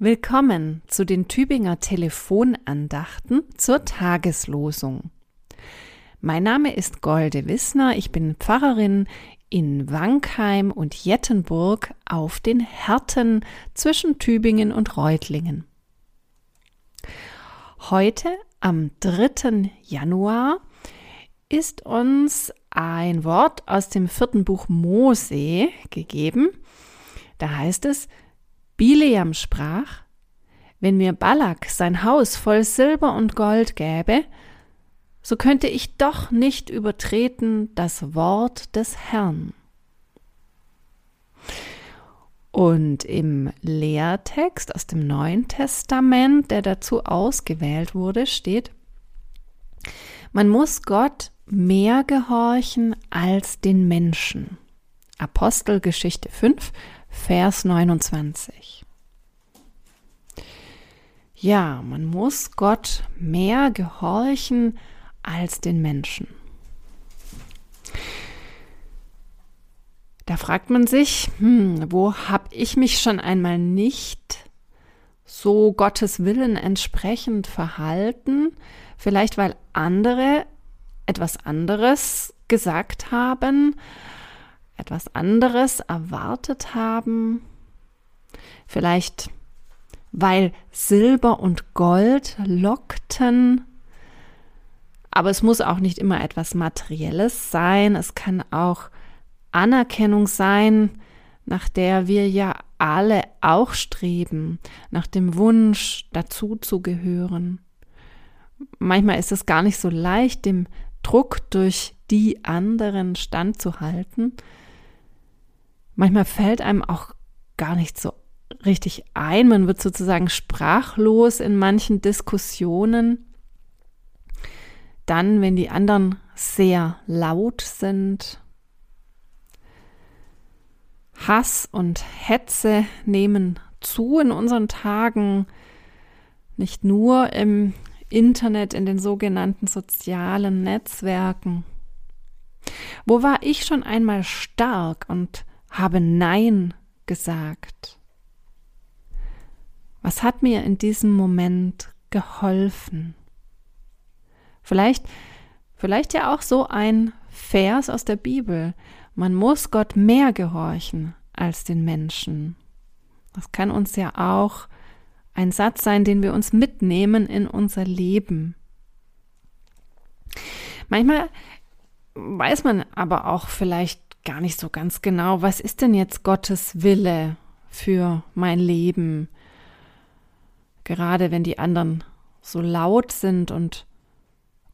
Willkommen zu den Tübinger Telefonandachten zur Tageslosung. Mein Name ist Golde Wissner, ich bin Pfarrerin in Wankheim und Jettenburg auf den Härten zwischen Tübingen und Reutlingen. Heute, am 3. Januar, ist uns ein Wort aus dem vierten Buch Mose gegeben. Da heißt es, Bileam sprach, wenn mir Balak sein Haus voll Silber und Gold gäbe, so könnte ich doch nicht übertreten das Wort des Herrn. Und im Lehrtext aus dem Neuen Testament, der dazu ausgewählt wurde, steht, man muss Gott mehr gehorchen als den Menschen. Apostelgeschichte 5, Vers 29. Ja, man muss Gott mehr gehorchen als den Menschen. Da fragt man sich, hm, wo habe ich mich schon einmal nicht so Gottes Willen entsprechend verhalten? Vielleicht weil andere etwas anderes gesagt haben, etwas anderes erwartet haben. Vielleicht weil Silber und Gold lockten. Aber es muss auch nicht immer etwas Materielles sein. Es kann auch Anerkennung sein, nach der wir ja alle auch streben, nach dem Wunsch, dazu zu gehören. Manchmal ist es gar nicht so leicht, dem Druck durch die anderen standzuhalten. Manchmal fällt einem auch gar nicht so richtig ein. Man wird sozusagen sprachlos in manchen Diskussionen. Dann, wenn die anderen sehr laut sind. Hass und Hetze nehmen zu in unseren Tagen, nicht nur im Internet, in den sogenannten sozialen Netzwerken. Wo war ich schon einmal stark und habe Nein gesagt? Was hat mir in diesem Moment geholfen? Vielleicht, vielleicht ja auch so ein Vers aus der Bibel. Man muss Gott mehr gehorchen als den Menschen. Das kann uns ja auch ein Satz sein, den wir uns mitnehmen in unser Leben. Manchmal weiß man aber auch vielleicht gar nicht so ganz genau, was ist denn jetzt Gottes Wille für mein Leben? Gerade wenn die anderen so laut sind und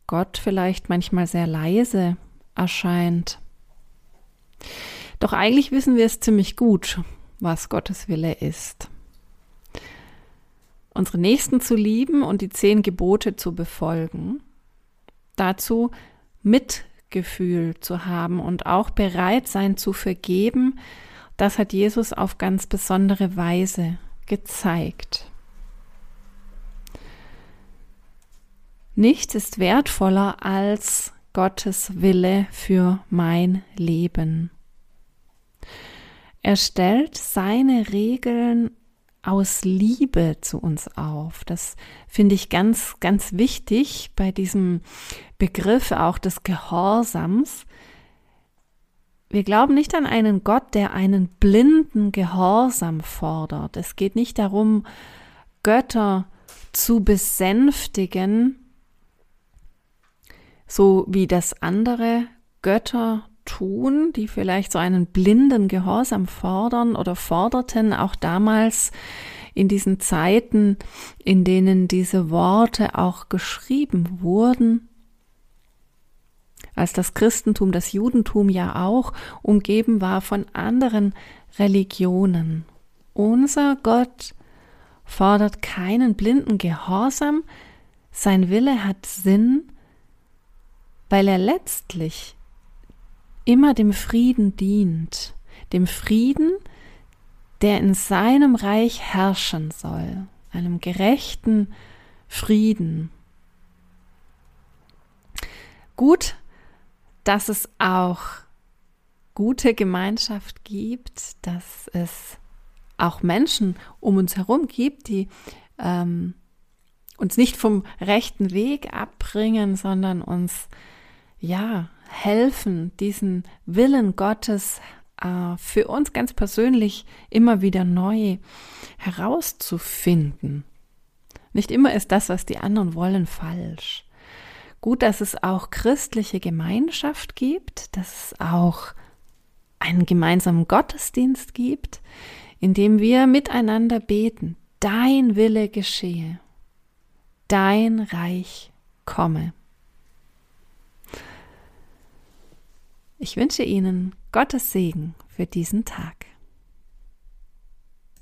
Gott vielleicht manchmal sehr leise erscheint. Doch eigentlich wissen wir es ziemlich gut, was Gottes Wille ist. Unsere Nächsten zu lieben und die zehn Gebote zu befolgen. Dazu Mitgefühl zu haben und auch bereit sein zu vergeben, das hat Jesus auf ganz besondere Weise gezeigt. Nichts ist wertvoller als Gottes Wille für mein Leben. Er stellt seine Regeln aus Liebe zu uns auf. Das finde ich ganz, ganz wichtig bei diesem Begriff auch des Gehorsams. Wir glauben nicht an einen Gott, der einen blinden Gehorsam fordert. Es geht nicht darum, Götter zu besänftigen, so wie das andere Götter tun, die vielleicht so einen blinden Gehorsam fordern oder forderten, auch damals in diesen Zeiten, in denen diese Worte auch geschrieben wurden, als das Christentum, das Judentum ja auch umgeben war von anderen Religionen. Unser Gott fordert keinen blinden Gehorsam, sein Wille hat Sinn weil er letztlich immer dem Frieden dient, dem Frieden, der in seinem Reich herrschen soll, einem gerechten Frieden. Gut, dass es auch gute Gemeinschaft gibt, dass es auch Menschen um uns herum gibt, die ähm, uns nicht vom rechten Weg abbringen, sondern uns ja helfen, diesen Willen Gottes äh, für uns ganz persönlich immer wieder neu herauszufinden. Nicht immer ist das, was die anderen wollen, falsch. Gut, dass es auch christliche Gemeinschaft gibt, dass es auch einen gemeinsamen Gottesdienst gibt, in dem wir miteinander beten, dein Wille geschehe, dein Reich komme. Ich wünsche Ihnen Gottes Segen für diesen Tag.